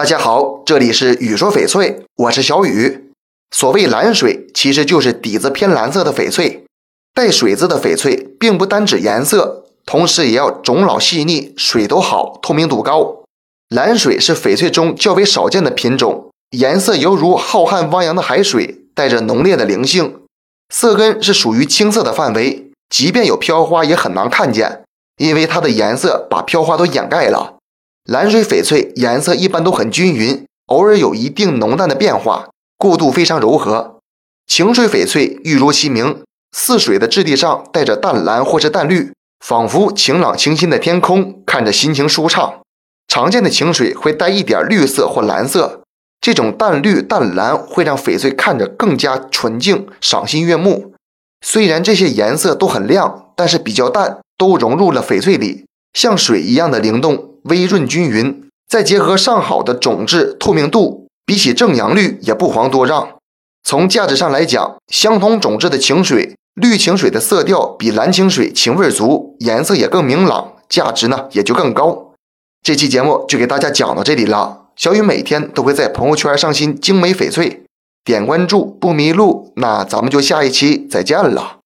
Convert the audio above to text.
大家好，这里是雨说翡翠，我是小雨。所谓蓝水，其实就是底子偏蓝色的翡翠。带水字的翡翠，并不单指颜色，同时也要种老细腻，水都好，透明度高。蓝水是翡翠中较为少见的品种，颜色犹如浩瀚汪洋的海水，带着浓烈的灵性。色根是属于青色的范围，即便有飘花也很难看见，因为它的颜色把飘花都掩盖了。蓝水翡翠颜色一般都很均匀，偶尔有一定浓淡的变化，过渡非常柔和。晴水翡翠玉如其名，似水的质地上带着淡蓝或是淡绿，仿佛晴朗清新的天空，看着心情舒畅。常见的晴水会带一点绿色或蓝色，这种淡绿淡蓝会让翡翠看着更加纯净、赏心悦目。虽然这些颜色都很亮，但是比较淡，都融入了翡翠里，像水一样的灵动。微润均匀，再结合上好的种质透明度，比起正阳绿也不遑多让。从价值上来讲，相同种质的晴水，绿晴水的色调比蓝晴水情味足，颜色也更明朗，价值呢也就更高。这期节目就给大家讲到这里了。小雨每天都会在朋友圈上新精美翡翠，点关注不迷路。那咱们就下一期再见了。